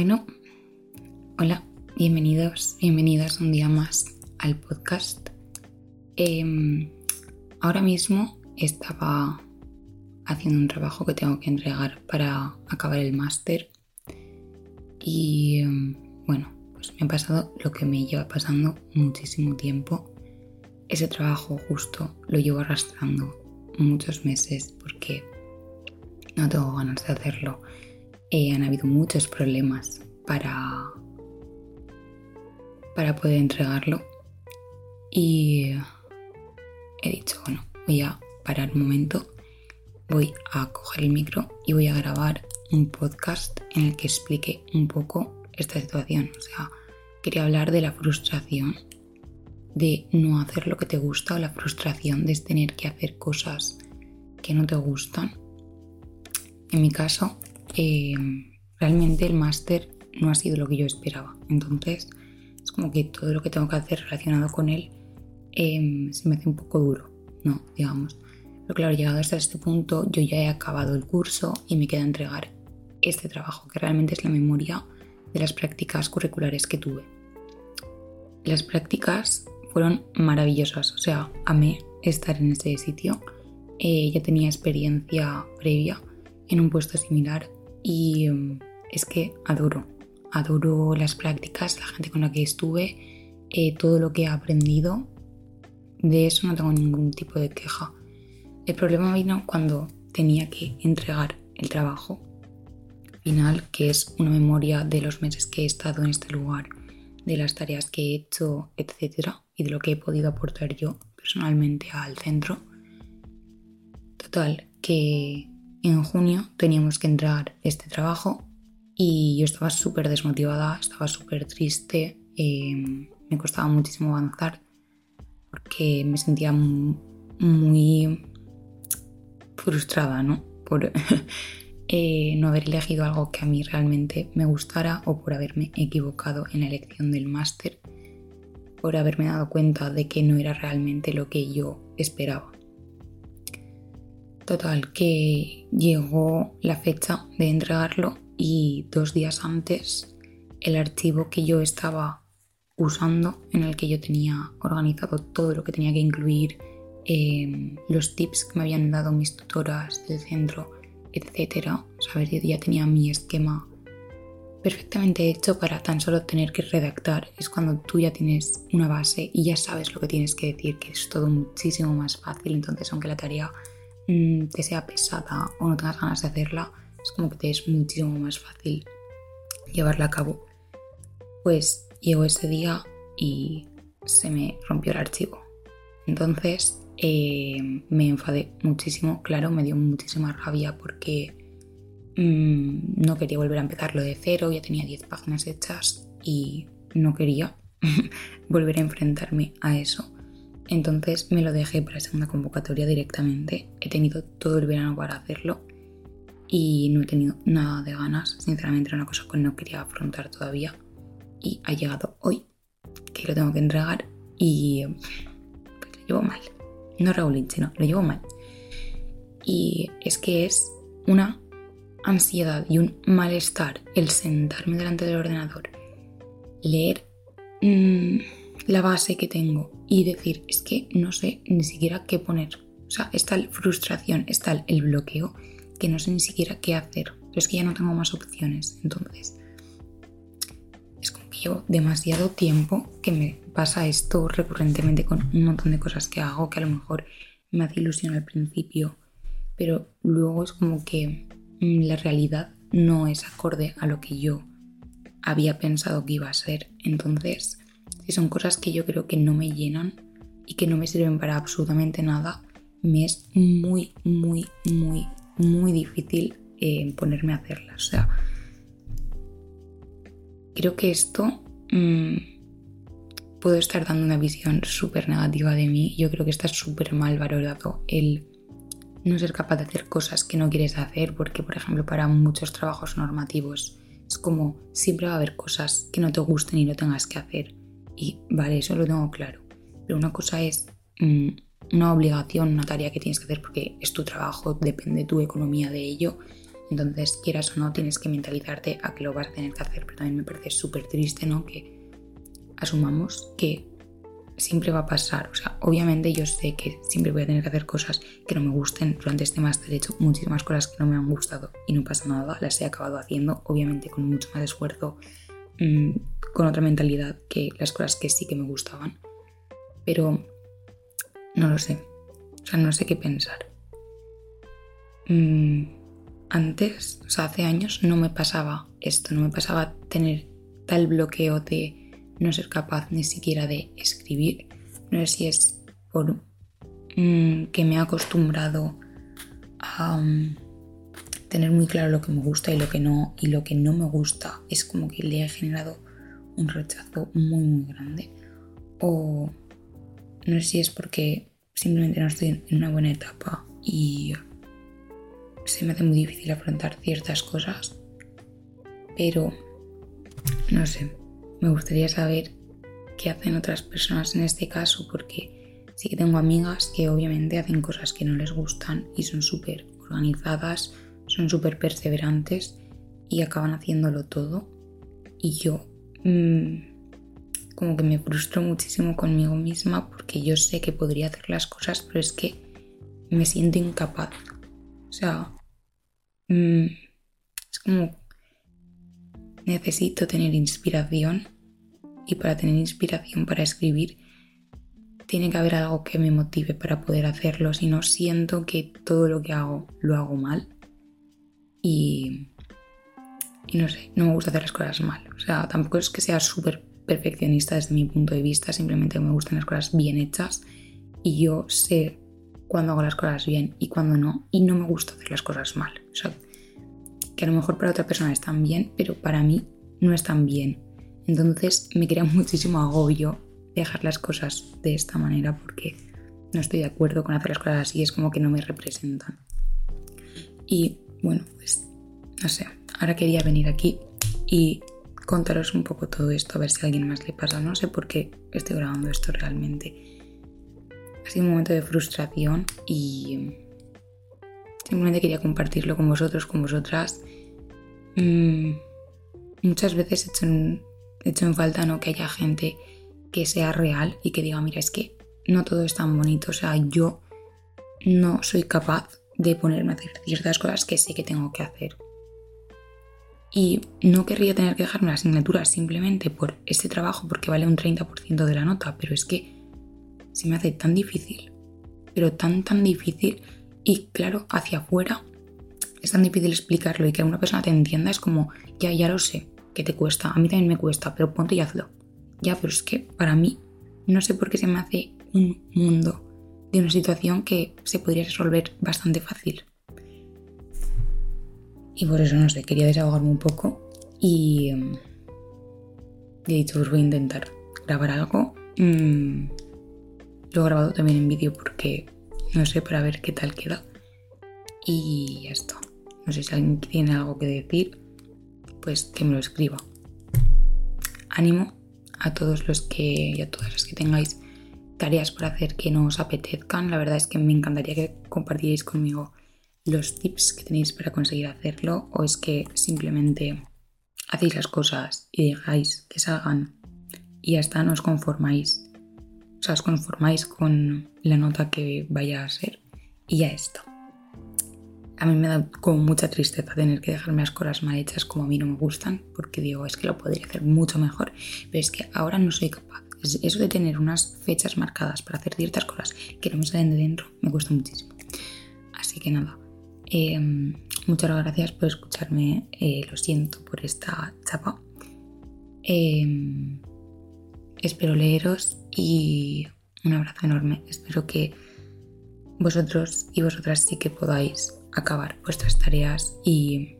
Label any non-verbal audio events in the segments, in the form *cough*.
Bueno, hola, bienvenidos, bienvenidas un día más al podcast. Em, ahora mismo estaba haciendo un trabajo que tengo que entregar para acabar el máster y em, bueno, pues me ha pasado lo que me lleva pasando muchísimo tiempo. Ese trabajo justo lo llevo arrastrando muchos meses porque no tengo ganas de hacerlo. Eh, han habido muchos problemas para, para poder entregarlo y he dicho, bueno, voy a parar un momento, voy a coger el micro y voy a grabar un podcast en el que explique un poco esta situación. O sea, quería hablar de la frustración de no hacer lo que te gusta o la frustración de tener que hacer cosas que no te gustan. En mi caso, eh, realmente el máster no ha sido lo que yo esperaba. Entonces, es como que todo lo que tengo que hacer relacionado con él em, se me hace un poco duro, ¿no? Digamos. Pero claro, llegado hasta este punto, yo ya he acabado el curso y me queda entregar este trabajo, que realmente es la memoria de las prácticas curriculares que tuve. Las prácticas fueron maravillosas, o sea, amé estar en ese sitio. Eh, ya tenía experiencia previa en un puesto similar y mm, es que adoro, adoro las prácticas, la gente con la que estuve, eh, todo lo que he aprendido. De eso no tengo ningún tipo de queja. El problema vino cuando tenía que entregar el trabajo final, que es una memoria de los meses que he estado en este lugar, de las tareas que he hecho, etcétera, y de lo que he podido aportar yo personalmente al centro. Total, que en junio teníamos que entrar este trabajo y yo estaba súper desmotivada, estaba súper triste, em, me costaba muchísimo avanzar porque me sentía muy frustrada, ¿no? Por *laughs* eh, no haber elegido algo que a mí realmente me gustara o por haberme equivocado en la elección del máster, por haberme dado cuenta de que no era realmente lo que yo esperaba. Total, que llegó la fecha de entregarlo y dos días antes el archivo que yo estaba usando, en el que yo tenía organizado todo lo que tenía que incluir, em, los tips que me habían dado mis tutoras del centro, etc. Saber, yo ya tenía mi esquema perfectamente hecho para tan solo tener que redactar. Es cuando tú ya tienes una base y ya sabes lo que tienes que decir, que es todo muchísimo más fácil. Entonces, aunque la tarea Mm, te sea pesada o no tengas ganas de hacerla, es como que te es muchísimo más fácil llevarla a cabo. Pues llegó ese día y se me rompió el archivo. Entonces eh, me enfadé muchísimo, claro, me dio muchísima rabia porque mm, no quería volver a empezarlo de cero, ya tenía 10 páginas hechas y no quería *laughs* volver a enfrentarme a eso. Entonces me lo dejé para la segunda convocatoria directamente. He tenido todo el verano para hacerlo y no he tenido nada de ganas. Sinceramente era una cosa que no quería afrontar todavía. Y ha llegado hoy, que lo tengo que entregar y pues, lo llevo mal. No Raúl, sino lo llevo mal. Y es que es una ansiedad y un malestar el sentarme delante del ordenador, leer... Mmm, la base que tengo y decir, es que no sé ni siquiera qué poner. O sea, está la frustración, está el bloqueo, que no sé ni siquiera qué hacer. Pero es que ya no tengo más opciones. Entonces, es como que llevo demasiado tiempo que me pasa esto recurrentemente con un montón de cosas que hago que a lo mejor me hace ilusión al principio, pero luego es como que mm, la realidad no es acorde a lo que yo había pensado que iba a ser. Entonces, si son cosas que yo creo que no me llenan y que no me sirven para absolutamente nada, me es muy, muy, muy, muy difícil eh, ponerme a hacerlas. O sea, creo que esto mm, puedo estar dando una visión súper negativa de mí. Yo creo que está súper mal valorado el no ser capaz de hacer cosas que no quieres hacer, porque, por ejemplo, para muchos trabajos normativos es como siempre va a haber cosas que no te gusten y no tengas que hacer. Y vale, eso lo tengo claro. Pero una cosa es mm, una obligación, una tarea que tienes que hacer porque es tu trabajo, depende tu economía de ello. Entonces, quieras o no, tienes que mentalizarte a que lo vas a tener que hacer. Pero también me parece súper triste, ¿no? Que asumamos que siempre va a pasar. O sea, obviamente yo sé que siempre voy a tener que hacer cosas que no me gusten. Durante este máster he hecho muchísimas cosas que no me han gustado y no pasa nada. Las he acabado haciendo, obviamente con mucho más esfuerzo, mm, con otra mentalidad que las cosas que sí que me gustaban. Pero no lo sé. O sea, no sé qué pensar. Mm, antes, o sea, hace años no me pasaba esto, no me pasaba tener tal bloqueo de no ser capaz ni siquiera de escribir. No sé si es por mm, que me he acostumbrado a tener muy claro lo que me gusta y lo que no, y lo que no me gusta es como que le he generado un rechazo muy muy grande. O no sé si es porque simplemente no estoy en una buena etapa y se me hace muy difícil afrontar ciertas cosas. Pero no sé, me gustaría saber qué hacen otras personas en este caso, porque sí que tengo amigas que obviamente hacen cosas que no les gustan y son súper organizadas, son súper perseverantes y acaban haciéndolo todo. Y yo mmm, como que me frustro muchísimo conmigo misma porque yo sé que podría hacer las cosas, pero es que me siento incapaz. O sea, mmm, es como necesito tener inspiración y para tener inspiración para escribir tiene que haber algo que me motive para poder hacerlo, si no siento que todo lo que hago lo hago mal y, no sé, no me gusta hacer las cosas mal. O sea, tampoco es que sea súper perfeccionista desde mi punto de vista, simplemente me gustan las cosas bien hechas y yo sé cuando hago las cosas bien y cuando no, y no me gusta hacer las cosas mal. O sea, que a lo mejor para otra persona están bien, pero para mí no están bien. Entonces me crea *laughs* muchísimo agobio dejar las cosas de esta manera porque no estoy de acuerdo con hacer las cosas así, es como que no me representan. Y bueno, pues no sé, ahora quería venir aquí y contaros un poco todo esto, a ver si a alguien más le pasa. No sé por qué estoy grabando esto realmente. Ha sido un momento de frustración y simplemente quería compartirlo con vosotros, con vosotras Mm, muchas veces he hecho, en, hecho en falta ¿no? que haya gente que sea real y que diga, mira, es que no todo es tan bonito, o sea, yo no soy capaz de ponerme a hacer ciertas cosas que sé que tengo que hacer. Y no querría tener que dejarme la asignatura simplemente por este trabajo porque vale un 30% de la nota, pero es que se me hace tan difícil, pero tan, tan difícil. Y claro, hacia afuera es tan difícil explicarlo y que una persona te entienda, es como, ya, ya lo sé, que te cuesta, a mí también me cuesta, pero ponte y hazlo. Ya, pero es que para mí no sé por qué se me hace un mundo de una situación que se podría resolver bastante fácil. Y por eso, no sé, quería desahogarme un poco y, mm, he dicho, pues voy a intentar grabar algo. Mm, lo he grabado también en vídeo porque, no sé, para ver qué tal queda. Y esto. No sé si alguien tiene algo que decir, pues que me lo escriba. Ánimo a todos los que y a todas las que tengáis tareas por hacer que no os apetezcan. La verdad es que me encantaría que compartierais conmigo los tips que tenéis para conseguir hacerlo o es que simplemente hacéis las cosas y dejáis que salgan y hasta no os conformáis. O sea, os conformáis con la nota que vaya a ser y ya está a mí me da como mucha tristeza tener que dejarme las cosas mal hechas como a mí no me gustan, porque digo, es que lo podría hacer mucho mejor, pero es que ahora no soy capaz. Eso de tener unas fechas marcadas para hacer ciertas cosas que no me salen de dentro me cuesta muchísimo. Así que nada, em, muchas gracias por escucharme, eh, lo siento por esta chapa. Em, espero leeros y un abrazo enorme. Espero que vosotros y vosotras sí que podáis acabar vuestras tareas y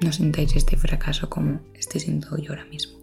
no sintáis este fracaso como estoy sintiendo yo ahora mismo.